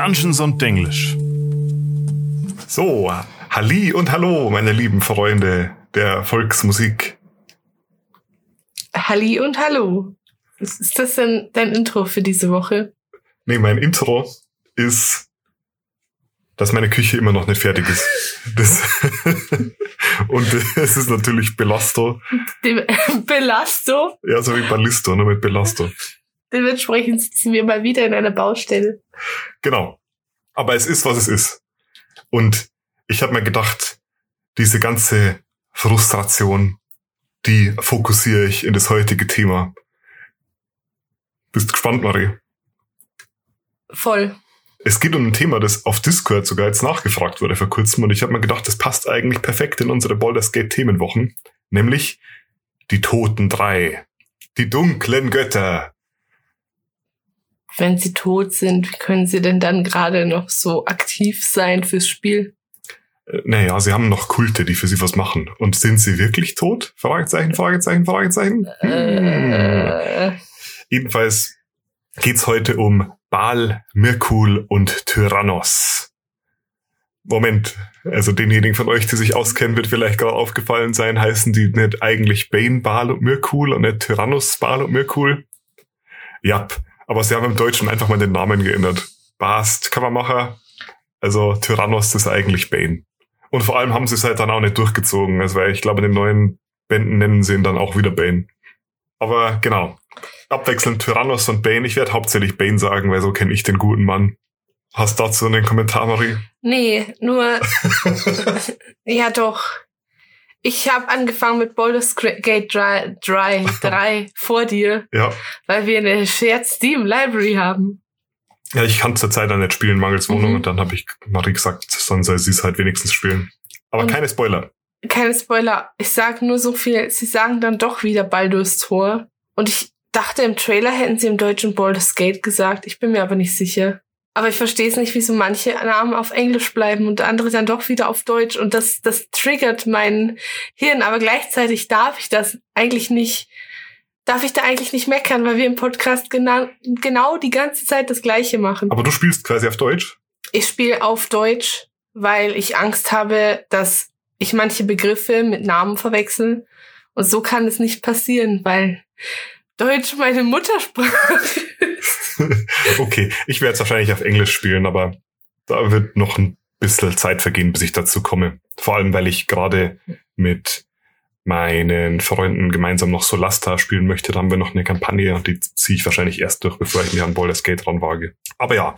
Dungeons und Denglisch. So, Halli und Hallo, meine lieben Freunde der Volksmusik. Halli und Hallo. Ist das denn dein Intro für diese Woche? Nee, mein Intro ist, dass meine Küche immer noch nicht fertig ist. Das und es ist natürlich Belasto. Dem, Belasto? Ja, so wie Ballisto, nur mit Belasto. Dementsprechend sitzen wir mal wieder in einer Baustelle. Genau. Aber es ist, was es ist. Und ich habe mir gedacht, diese ganze Frustration, die fokussiere ich in das heutige Thema. Bist gespannt, Marie? Voll. Es geht um ein Thema, das auf Discord sogar jetzt nachgefragt wurde vor kurzem und ich habe mir gedacht, das passt eigentlich perfekt in unsere Baldur's Gate Themenwochen, nämlich die Toten drei, die dunklen Götter. Wenn sie tot sind, wie können sie denn dann gerade noch so aktiv sein fürs Spiel? Äh, naja, sie haben noch Kulte, die für sie was machen. Und sind sie wirklich tot? Fragezeichen, Fragezeichen, Fragezeichen. Hm. Äh, Jedenfalls geht's heute um Baal, Mirkul und Tyrannos. Moment, also denjenigen von euch, die sich auskennen, wird vielleicht gerade aufgefallen sein, heißen die nicht eigentlich Bane, Baal und Mirkul und nicht Tyrannos, Baal und Mirkul? Ja, aber sie haben im Deutschen einfach mal den Namen geändert. Bast kann man machen. Also Tyrannos ist eigentlich Bane. Und vor allem haben sie es halt dann auch nicht durchgezogen. Also ich glaube, in den neuen Bänden nennen sie ihn dann auch wieder Bane. Aber genau. Abwechselnd Tyrannos und Bane. Ich werde hauptsächlich Bane sagen, weil so kenne ich den guten Mann. Hast dazu einen Kommentar, Marie? nee, nur. ja, doch. Ich habe angefangen mit Baldur's Gate 3, 3, 3 vor dir, Ja. weil wir eine Shared Steam Library haben. Ja, ich kann zurzeit auch nicht spielen, mangels Wohnung. Mhm. Und dann habe ich Marie gesagt, dann soll sie es halt wenigstens spielen. Aber Und- keine Spoiler. Keine Spoiler. Ich sag nur so viel. Sie sagen dann doch wieder Baldur's Tor. Und ich dachte, im Trailer hätten sie im deutschen Baldur's Gate gesagt. Ich bin mir aber nicht sicher. Aber ich verstehe es nicht, wieso manche Namen auf Englisch bleiben und andere dann doch wieder auf Deutsch. Und das, das triggert mein Hirn. Aber gleichzeitig darf ich das eigentlich nicht, darf ich da eigentlich nicht meckern, weil wir im Podcast genau, genau die ganze Zeit das Gleiche machen. Aber du spielst quasi auf Deutsch. Ich spiele auf Deutsch, weil ich Angst habe, dass ich manche Begriffe mit Namen verwechsel. Und so kann es nicht passieren, weil Deutsch meine Muttersprache ist. okay, ich werde es wahrscheinlich auf Englisch spielen, aber da wird noch ein bisschen Zeit vergehen, bis ich dazu komme. Vor allem, weil ich gerade mit meinen Freunden gemeinsam noch Solasta spielen möchte. Da haben wir noch eine Kampagne und die ziehe ich wahrscheinlich erst durch, bevor ich mich an Baldur's Gate ranwage. Aber ja,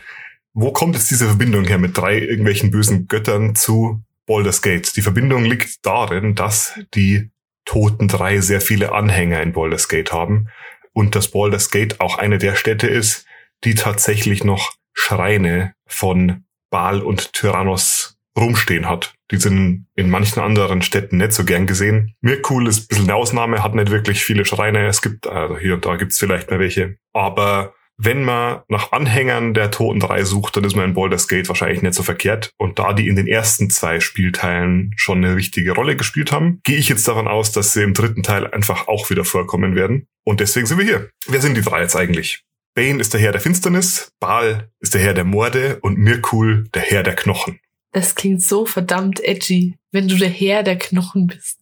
wo kommt jetzt diese Verbindung her mit drei irgendwelchen bösen Göttern zu Baldur's Gate? Die Verbindung liegt darin, dass die Toten drei sehr viele Anhänger in Baldur's Gate haben und dass Baldur's Gate auch eine der Städte ist, die tatsächlich noch Schreine von Baal und Tyrannos rumstehen hat. Die sind in manchen anderen Städten nicht so gern gesehen. Mirkul ist ein bisschen eine Ausnahme, hat nicht wirklich viele Schreine. Es gibt, also hier und da gibt's vielleicht mal welche. Aber wenn man nach Anhängern der Toten drei sucht, dann ist man in Baldur's Gate wahrscheinlich nicht so verkehrt. Und da die in den ersten zwei Spielteilen schon eine wichtige Rolle gespielt haben, gehe ich jetzt davon aus, dass sie im dritten Teil einfach auch wieder vorkommen werden. Und deswegen sind wir hier. Wer sind die drei jetzt eigentlich? Bane ist der Herr der Finsternis, Baal ist der Herr der Morde und Mirkul der Herr der Knochen. Das klingt so verdammt edgy, wenn du der Herr der Knochen bist.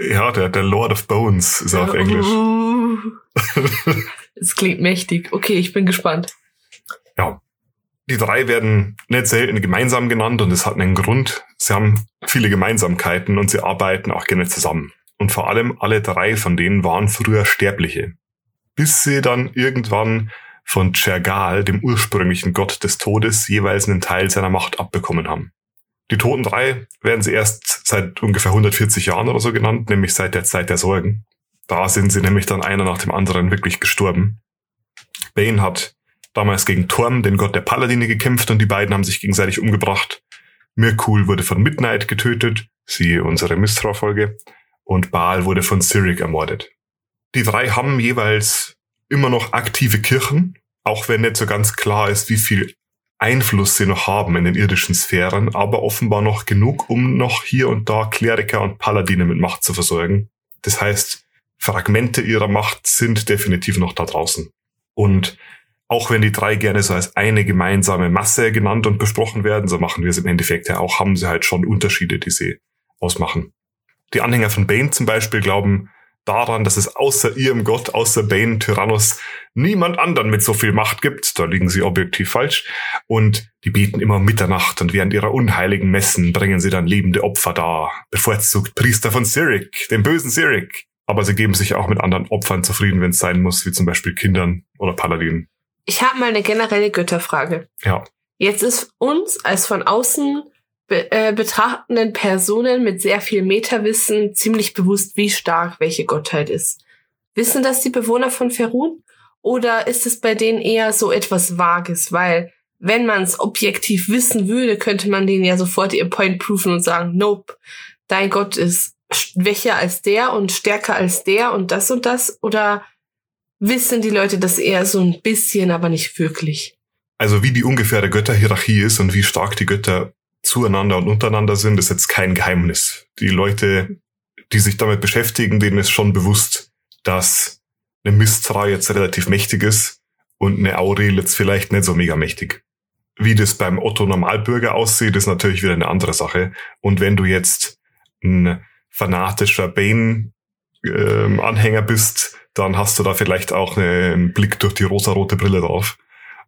Ja, der, der Lord of Bones ist er auf Englisch. Es klingt mächtig. Okay, ich bin gespannt. Ja. Die drei werden nicht selten gemeinsam genannt und es hat einen Grund. Sie haben viele Gemeinsamkeiten und sie arbeiten auch gerne zusammen. Und vor allem alle drei von denen waren früher Sterbliche. Bis sie dann irgendwann von Chergal, dem ursprünglichen Gott des Todes, jeweils einen Teil seiner Macht abbekommen haben. Die Toten drei werden sie erst seit ungefähr 140 Jahren oder so genannt, nämlich seit der Zeit der Sorgen. Da sind sie nämlich dann einer nach dem anderen wirklich gestorben. Bane hat damals gegen Torm, den Gott der Paladine, gekämpft und die beiden haben sich gegenseitig umgebracht. Mirkul wurde von Midnight getötet, siehe unsere Mistra-Folge, und Baal wurde von Cyric ermordet. Die drei haben jeweils immer noch aktive Kirchen, auch wenn nicht so ganz klar ist, wie viel Einfluss sie noch haben in den irdischen Sphären, aber offenbar noch genug, um noch hier und da Kleriker und Paladine mit Macht zu versorgen. Das heißt, Fragmente ihrer Macht sind definitiv noch da draußen. Und auch wenn die drei gerne so als eine gemeinsame Masse genannt und besprochen werden, so machen wir es im Endeffekt ja auch, haben sie halt schon Unterschiede, die sie ausmachen. Die Anhänger von Bane zum Beispiel glauben daran, dass es außer ihrem Gott, außer Bane, Tyrannus, niemand anderen mit so viel Macht gibt. Da liegen sie objektiv falsch. Und die beten immer um Mitternacht und während ihrer unheiligen Messen bringen sie dann lebende Opfer dar. Bevorzugt Priester von Cyric, dem bösen Cyric. Aber sie geben sich auch mit anderen Opfern zufrieden, wenn es sein muss, wie zum Beispiel Kindern oder Paladinen. Ich habe mal eine generelle Götterfrage. Ja. Jetzt ist uns als von außen be äh, betrachtenden Personen mit sehr viel Metawissen ziemlich bewusst, wie stark welche Gottheit ist. Wissen das die Bewohner von Ferun? Oder ist es bei denen eher so etwas Vages? Weil, wenn man es objektiv wissen würde, könnte man denen ja sofort ihr Point proven und sagen, nope, dein Gott ist schwächer als der und stärker als der und das und das. Oder wissen die Leute das eher so ein bisschen, aber nicht wirklich? Also wie die ungefähre Götterhierarchie ist und wie stark die Götter zueinander und untereinander sind, ist jetzt kein Geheimnis. Die Leute, die sich damit beschäftigen, denen ist schon bewusst, dass eine Mistra jetzt relativ mächtig ist und eine Aurel jetzt vielleicht nicht so mega mächtig. Wie das beim Otto Normalbürger aussieht, ist natürlich wieder eine andere Sache. Und wenn du jetzt ein fanatischer Bane-Anhänger ähm, bist, dann hast du da vielleicht auch einen Blick durch die rosarote Brille drauf.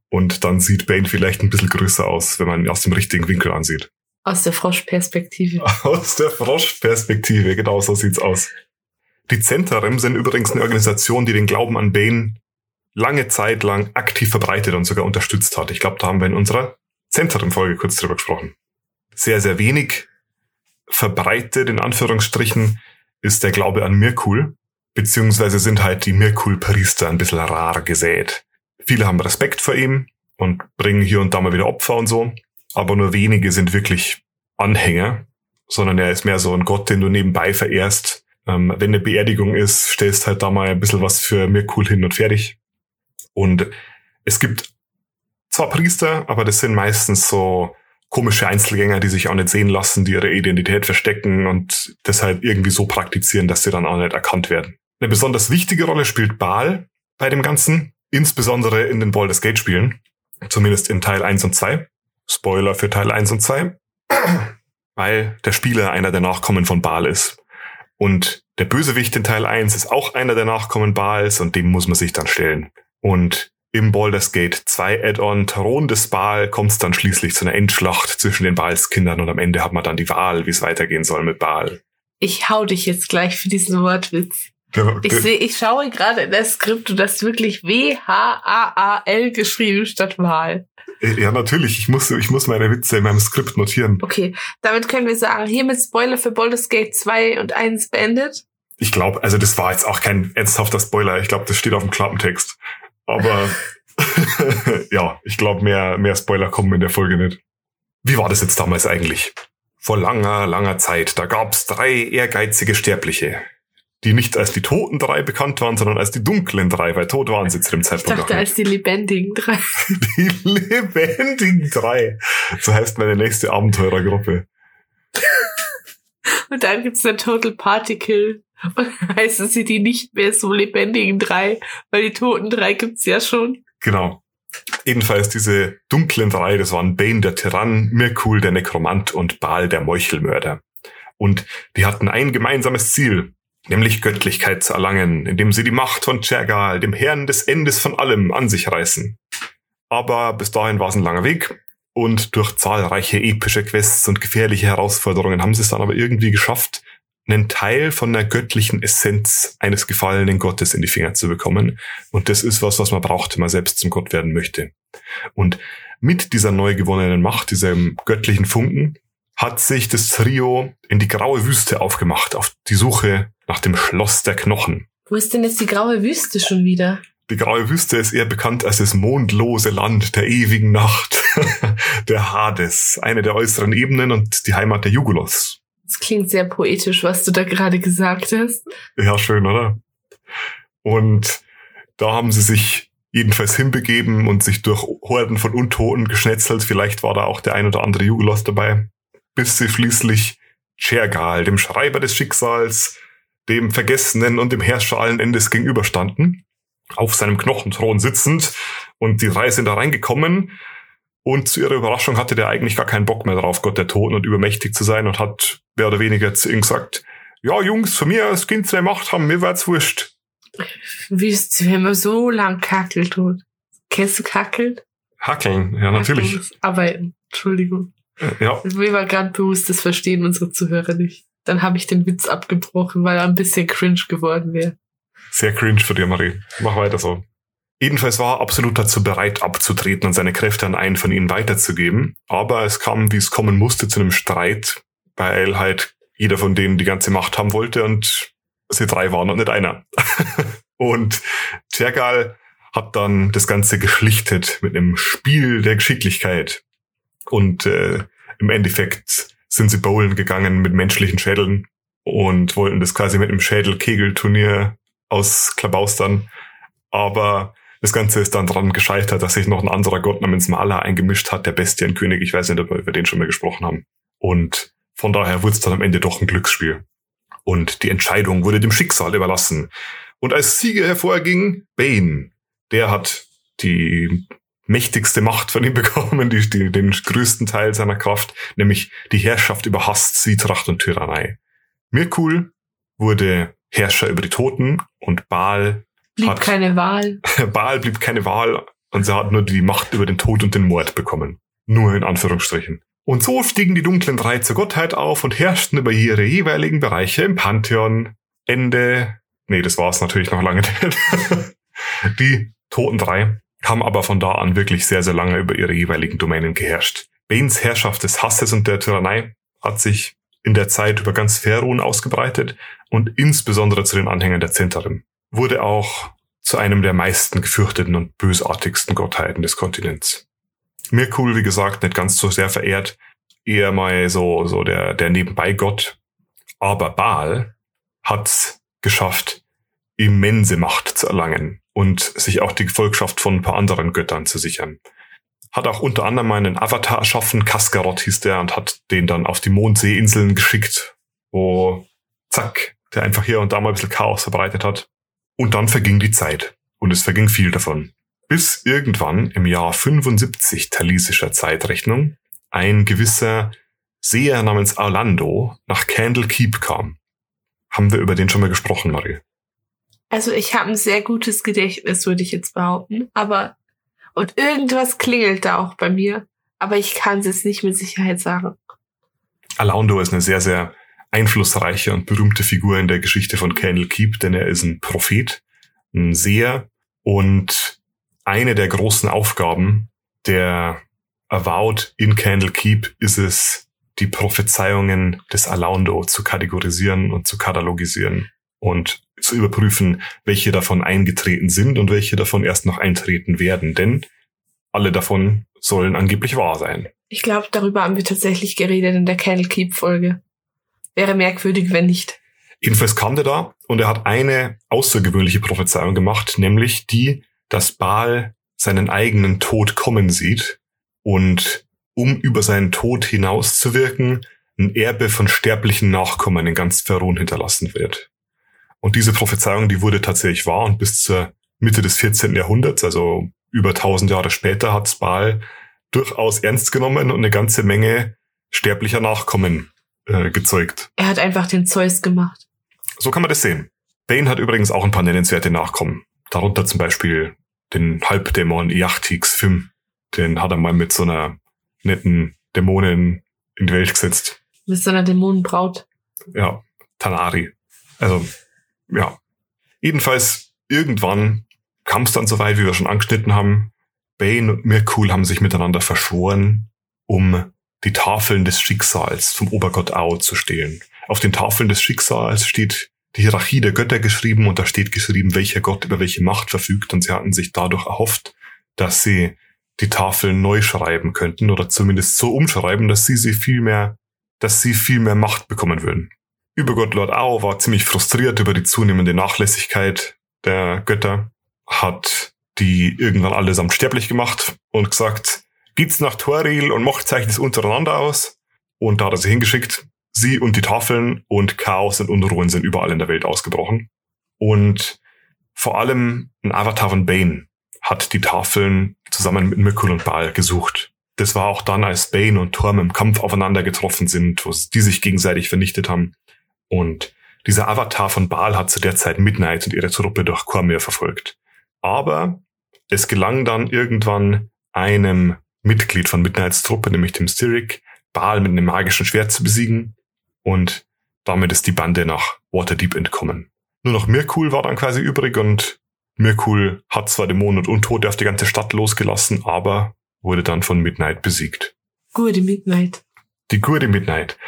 Und dann sieht Bane vielleicht ein bisschen größer aus, wenn man ihn aus dem richtigen Winkel ansieht. Aus der Froschperspektive. Aus der Froschperspektive, genau so sieht's aus. Die Zentarim sind übrigens eine Organisation, die den Glauben an Bane lange Zeit lang aktiv verbreitet und sogar unterstützt hat. Ich glaube, da haben wir in unserer Zentarim-Folge kurz drüber gesprochen. Sehr, sehr wenig verbreitet, in Anführungsstrichen, ist der Glaube an Mirkul, beziehungsweise sind halt die Mirkul-Priester ein bisschen rar gesät. Viele haben Respekt vor ihm und bringen hier und da mal wieder Opfer und so, aber nur wenige sind wirklich Anhänger, sondern er ist mehr so ein Gott, den du nebenbei verehrst. Ähm, wenn eine Beerdigung ist, stellst halt da mal ein bisschen was für mir cool hin und fertig. Und es gibt zwar Priester, aber das sind meistens so komische Einzelgänger, die sich auch nicht sehen lassen, die ihre Identität verstecken und deshalb irgendwie so praktizieren, dass sie dann auch nicht erkannt werden. Eine besonders wichtige Rolle spielt Baal bei dem Ganzen insbesondere in den Baldur's Gate Spielen, zumindest in Teil 1 und 2. Spoiler für Teil 1 und 2, weil der Spieler einer der Nachkommen von Baal ist. Und der Bösewicht in Teil 1 ist auch einer der Nachkommen Baals und dem muss man sich dann stellen. Und im Baldur's Gate 2 Add-on Thron des Baal kommt es dann schließlich zu einer Endschlacht zwischen den Baalskindern und am Ende hat man dann die Wahl, wie es weitergehen soll mit Baal. Ich hau dich jetzt gleich für diesen Wortwitz. Ich sehe, ich schaue gerade in das Skript, du hast wirklich W-H-A-A-L geschrieben statt Wahl. Äh, ja, natürlich. Ich muss, ich muss meine Witze in meinem Skript notieren. Okay, damit können wir sagen, hiermit Spoiler für Baldur's Gate 2 und 1 beendet. Ich glaube, also das war jetzt auch kein ernsthafter Spoiler. Ich glaube, das steht auf dem Klappentext. Aber ja, ich glaube, mehr, mehr Spoiler kommen in der Folge nicht. Wie war das jetzt damals eigentlich? Vor langer, langer Zeit, da gab's drei ehrgeizige Sterbliche die nicht als die toten drei bekannt waren, sondern als die dunklen drei, weil tot waren sie zu dem Zeitpunkt. Ich dachte als die lebendigen drei. Die lebendigen drei. So heißt meine nächste Abenteurergruppe. Und dann gibt's eine Total Particle. Und heißen sie die nicht mehr so lebendigen drei, weil die toten drei gibt's ja schon. Genau. Ebenfalls diese dunklen drei, das waren Bane der Tyrann, Mirkul der Nekromant und Baal der Meuchelmörder. Und die hatten ein gemeinsames Ziel, nämlich Göttlichkeit zu erlangen, indem sie die Macht von Chergal, dem Herrn des Endes von allem, an sich reißen. Aber bis dahin war es ein langer Weg und durch zahlreiche epische Quests und gefährliche Herausforderungen haben sie es dann aber irgendwie geschafft, einen Teil von der göttlichen Essenz eines gefallenen Gottes in die Finger zu bekommen. Und das ist was, was man braucht, wenn man selbst zum Gott werden möchte. Und mit dieser neu gewonnenen Macht, diesem göttlichen Funken, hat sich das Trio in die graue Wüste aufgemacht, auf die Suche nach dem Schloss der Knochen. Wo ist denn jetzt die graue Wüste schon wieder? Die graue Wüste ist eher bekannt als das mondlose Land der ewigen Nacht, der Hades, eine der äußeren Ebenen und die Heimat der Jugulos. Das klingt sehr poetisch, was du da gerade gesagt hast. Ja, schön, oder? Und da haben sie sich jedenfalls hinbegeben und sich durch Horden von Untoten geschnetzelt. Vielleicht war da auch der ein oder andere Jugulos dabei, bis sie schließlich Chergal, dem Schreiber des Schicksals, dem Vergessenen und dem Herrscher allen Endes gegenüberstanden, auf seinem Knochenthron sitzend Und die drei sind da reingekommen und zu ihrer Überraschung hatte der eigentlich gar keinen Bock mehr drauf, Gott der Toten und übermächtig zu sein und hat mehr oder weniger zu ihnen gesagt, ja Jungs, von mir als Kind zwei Macht haben, mir wird's wurscht. Wie ist, wenn man so lang kackelt tut? Kennst du kackeln? Hackeln, ja natürlich. Hackeln Arbeiten, Entschuldigung. Ja, Mir war gerade bewusst, das verstehen unsere Zuhörer nicht. Dann habe ich den Witz abgebrochen, weil er ein bisschen cringe geworden wäre. sehr cringe für dich, Marie. Mach weiter so. Jedenfalls war er absolut dazu bereit, abzutreten und seine Kräfte an einen von ihnen weiterzugeben. Aber es kam, wie es kommen musste, zu einem Streit, weil halt jeder von denen die ganze Macht haben wollte und sie drei waren und nicht einer. und Tergal hat dann das Ganze geschlichtet mit einem Spiel der Geschicklichkeit. Und äh, im Endeffekt sind sie bowlen gegangen mit menschlichen Schädeln und wollten das quasi mit einem Schädel-Kegel-Turnier ausklabaustern. Aber das Ganze ist dann dran gescheitert, dass sich noch ein anderer Gott namens Mala eingemischt hat, der Bestienkönig. Ich weiß nicht, ob wir über den schon mal gesprochen haben. Und von daher wurde es dann am Ende doch ein Glücksspiel. Und die Entscheidung wurde dem Schicksal überlassen. Und als Sieger hervorging Bane. Der hat die mächtigste Macht von ihm bekommen, die, die, den größten Teil seiner Kraft, nämlich die Herrschaft über Hass, Zwietracht und Tyrannei. Mirkul wurde Herrscher über die Toten und Baal Blieb Hat- keine Wahl. Baal blieb keine Wahl und sie hat nur die Macht über den Tod und den Mord bekommen. Nur in Anführungsstrichen. Und so stiegen die dunklen drei zur Gottheit auf und herrschten über ihre jeweiligen Bereiche im Pantheon. Ende. Nee, das war's natürlich noch lange nicht. die toten drei haben aber von da an wirklich sehr, sehr lange über ihre jeweiligen Domänen geherrscht. Banes Herrschaft des Hasses und der Tyrannei hat sich in der Zeit über ganz Ferun ausgebreitet und insbesondere zu den Anhängern der Zentarim wurde auch zu einem der meisten gefürchteten und bösartigsten Gottheiten des Kontinents. Mirkul, wie gesagt, nicht ganz so sehr verehrt, eher mal so, so der, der Nebenbei-Gott. Aber Baal hat's geschafft, immense Macht zu erlangen und sich auch die Gefolgschaft von ein paar anderen Göttern zu sichern. Hat auch unter anderem einen Avatar erschaffen, Kaskaroth hieß der, und hat den dann auf die Mondseeinseln geschickt, wo, zack, der einfach hier und da mal ein bisschen Chaos verbreitet hat. Und dann verging die Zeit. Und es verging viel davon. Bis irgendwann im Jahr 75 talisischer Zeitrechnung ein gewisser Seher namens Orlando nach Candle Keep kam. Haben wir über den schon mal gesprochen, Marie? Also ich habe ein sehr gutes Gedächtnis, würde ich jetzt behaupten. Aber und irgendwas klingelt da auch bei mir. Aber ich kann es jetzt nicht mit Sicherheit sagen. Orlando ist eine sehr, sehr einflussreiche und berühmte Figur in der Geschichte von Candle Keep, denn er ist ein Prophet, ein Seher und eine der großen Aufgaben der Avowed in Candle Keep ist es, die Prophezeiungen des Alaundo zu kategorisieren und zu katalogisieren und zu überprüfen, welche davon eingetreten sind und welche davon erst noch eintreten werden, denn alle davon sollen angeblich wahr sein. Ich glaube, darüber haben wir tatsächlich geredet in der Candle Keep Folge. Wäre merkwürdig, wenn nicht. Jedenfalls kam der da und er hat eine außergewöhnliche Prophezeiung gemacht, nämlich die, dass Baal seinen eigenen Tod kommen sieht und um über seinen Tod hinaus zu wirken, ein Erbe von sterblichen Nachkommen in ganz Verun hinterlassen wird. Und diese Prophezeiung, die wurde tatsächlich wahr und bis zur Mitte des 14. Jahrhunderts, also über 1000 Jahre später, hat Baal durchaus ernst genommen und eine ganze Menge sterblicher Nachkommen äh, gezeugt. Er hat einfach den Zeus gemacht. So kann man das sehen. Bane hat übrigens auch ein paar nennenswerte Nachkommen. Darunter zum Beispiel den Halbdämon Iachtix Fim. Den hat er mal mit so einer netten Dämonin in die Welt gesetzt. Mit so einer Dämonenbraut. Ja, Tanari. Also, ja. Jedenfalls, irgendwann kam es dann so weit, wie wir schon angeschnitten haben. Bane und Mirkul haben sich miteinander verschworen, um die Tafeln des Schicksals vom Obergott Ao zu stehlen. Auf den Tafeln des Schicksals steht die Hierarchie der Götter geschrieben und da steht geschrieben, welcher Gott über welche Macht verfügt und sie hatten sich dadurch erhofft, dass sie die Tafeln neu schreiben könnten oder zumindest so umschreiben, dass sie sie viel mehr, dass sie viel mehr Macht bekommen würden. Übergott Lord Ao war ziemlich frustriert über die zunehmende Nachlässigkeit der Götter, hat die irgendwann allesamt sterblich gemacht und gesagt, geht's nach Toril und macht euch das untereinander aus. Und da hat er sie hingeschickt. Sie und die Tafeln und Chaos und Unruhen sind überall in der Welt ausgebrochen. Und vor allem ein Avatar von Bane hat die Tafeln zusammen mit Mikul und Baal gesucht. Das war auch dann, als Bane und Torm im Kampf aufeinander getroffen sind, wo die sich gegenseitig vernichtet haben. Und dieser Avatar von Baal hat zu der Zeit Midnight und ihre Truppe durch Cormyr verfolgt. Aber es gelang dann irgendwann einem Mitglied von Midnights Truppe, nämlich dem Styric, Baal mit einem magischen Schwert zu besiegen. Und damit ist die Bande nach Waterdeep entkommen. Nur noch Mirkul war dann quasi übrig und Mirkul hat zwar Dämonen und Untote auf die ganze Stadt losgelassen, aber wurde dann von Midnight besiegt. Gute Midnight. Die Gurde Midnight.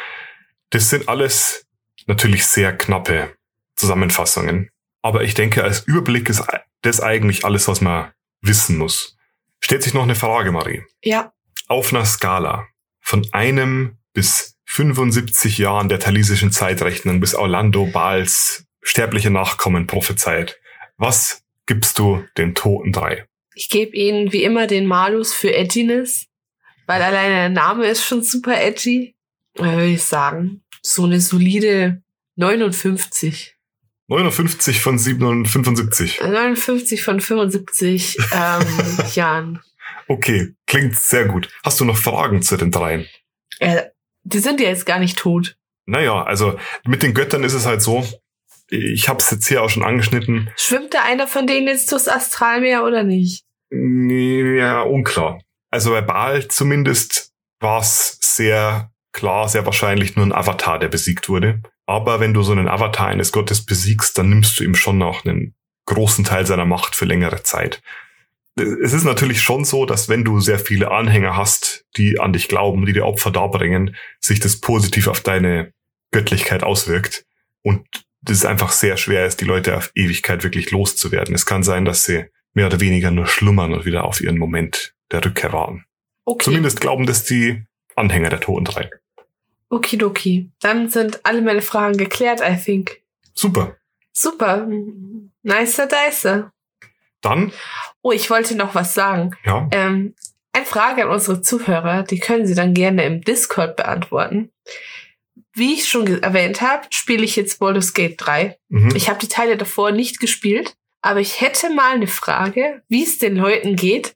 Das sind alles natürlich sehr knappe Zusammenfassungen. Aber ich denke, als Überblick ist das eigentlich alles, was man wissen muss. Stellt sich noch eine Frage, Marie. Ja. Auf einer Skala von einem bis 75 Jahren der talisischen Zeitrechnung bis Orlando Bals sterbliche Nachkommen prophezeit. Was gibst du den Toten drei? Ich gebe ihnen wie immer den Malus für Edginess, weil alleine der Name ist schon super edgy. Da würde ich sagen, so eine solide 59. 59 von 75. 59 von 75 ähm, Jahren. Okay, klingt sehr gut. Hast du noch Fragen zu den dreien? Ja, die sind ja jetzt gar nicht tot. Naja, also mit den Göttern ist es halt so, ich habe es jetzt hier auch schon angeschnitten. Schwimmt da einer von denen jetzt durchs Astralmeer oder nicht? Ja, unklar. Also bei Baal zumindest war es sehr klar, sehr wahrscheinlich nur ein Avatar, der besiegt wurde. Aber wenn du so einen Avatar eines Gottes besiegst, dann nimmst du ihm schon auch einen großen Teil seiner Macht für längere Zeit. Es ist natürlich schon so, dass wenn du sehr viele Anhänger hast, die an dich glauben, die dir Opfer darbringen, sich das positiv auf deine Göttlichkeit auswirkt. Und ist einfach sehr schwer ist, die Leute auf Ewigkeit wirklich loszuwerden. Es kann sein, dass sie mehr oder weniger nur schlummern und wieder auf ihren Moment der Rückkehr warten. Okay. Zumindest glauben das die Anhänger der Toten drei. Okidoki. Dann sind alle meine Fragen geklärt, I think. Super. Super. Nicer Dicer. Dann, Oh, ich wollte noch was sagen. ja, Ähm, eine Frage an unsere Zuhörer, die können Sie dann gerne im Discord beantworten. Wie ich schon erwähnt habe, spiele ich jetzt Baldur's Gate 3. mhm. Ich habe die Teile davor nicht gespielt, aber ich hätte mal eine Frage, wie es den Leuten geht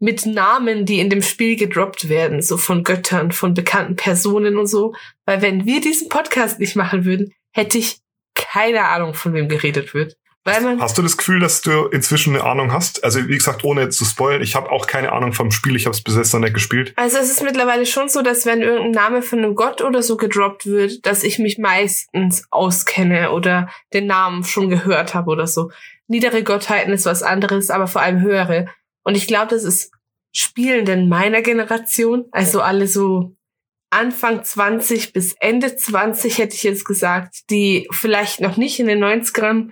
mit Namen, die in dem Spiel gedroppt werden, so von Göttern, von bekannten Personen und so. Weil wenn wir diesen Podcast nicht machen würden, hätte ich keine Ahnung, von wem geredet wird. Weil man Hast du das Gefühl, dass du inzwischen eine Ahnung hast? Also wie gesagt, ohne zu spoilern, ich habe auch keine Ahnung vom Spiel, ich habe es bis jetzt noch nicht gespielt. Also es ist mittlerweile schon so, dass wenn irgendein Name von einem Gott oder so gedroppt wird, dass ich mich meistens auskenne oder den Namen schon gehört habe oder so. Niedere Gottheiten ist was anderes, aber vor allem höhere. Und ich glaube, das ist Spielenden meiner Generation, also alle so Anfang 20 bis Ende 20 hätte ich jetzt gesagt, die vielleicht noch nicht in den 90ern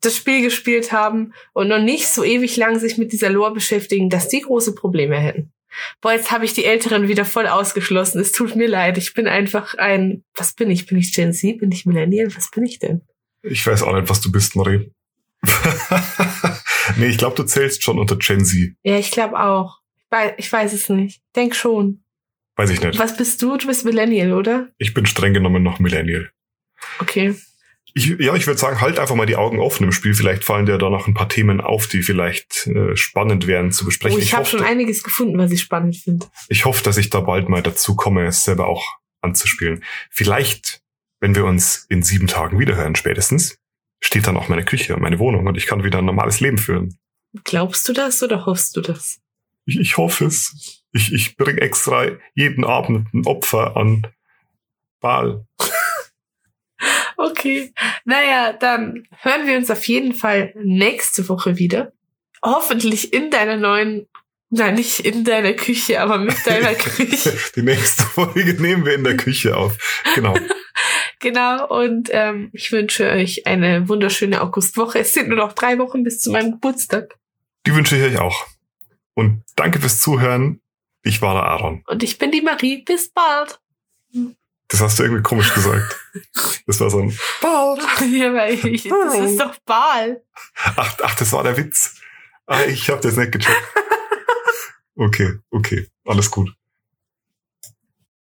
das Spiel gespielt haben und noch nicht so ewig lang sich mit dieser Lore beschäftigen, dass die große Probleme hätten. Boah, jetzt habe ich die Älteren wieder voll ausgeschlossen. Es tut mir leid. Ich bin einfach ein. Was bin ich? Bin ich Gen Z? Bin ich Millennial? Was bin ich denn? Ich weiß auch nicht, was du bist, Marie. nee, ich glaube, du zählst schon unter Gen Z. Ja, ich glaube auch. Ich weiß, ich weiß es nicht. Denk schon. Weiß ich nicht. Was bist du? Du bist Millennial, oder? Ich bin streng genommen noch Millennial. Okay. Ich, ja, ich würde sagen, halt einfach mal die Augen offen im Spiel. Vielleicht fallen dir da noch ein paar Themen auf, die vielleicht äh, spannend wären zu besprechen. Oh, ich habe hoffe, schon einiges gefunden, was ich spannend finde. ich hoffe, dass ich da bald mal dazu komme, es selber auch anzuspielen. Vielleicht, wenn wir uns in sieben Tagen wiederhören, spätestens, steht dann auch meine Küche und meine Wohnung und ich kann wieder ein normales Leben führen. Glaubst du das oder hoffst du das? Ich, ich hoffe es. Ich, ich bringe extra jeden Abend ein Opfer an Baal. Okay. Naja, dann hören wir uns auf jeden Fall nächste Woche wieder. Hoffentlich in deiner neuen, nein, nicht in deiner Küche, aber mit deiner Küche. Die nächste Folge nehmen wir in der Küche auf. Genau. Genau, und ähm, ich wünsche euch eine wunderschöne Augustwoche. Es sind nur noch drei Wochen bis zu meinem Geburtstag. Die wünsche ich euch auch. Und danke fürs Zuhören. Ich war der Aaron. Und ich bin die Marie. Bis bald. Das hast du irgendwie komisch gesagt. Das war so ein Bald. Ja, weil ich, das ist doch Ball. Ach, ach, das war der Witz. Ah, ich habe das nicht gecheckt. Okay, okay, alles gut.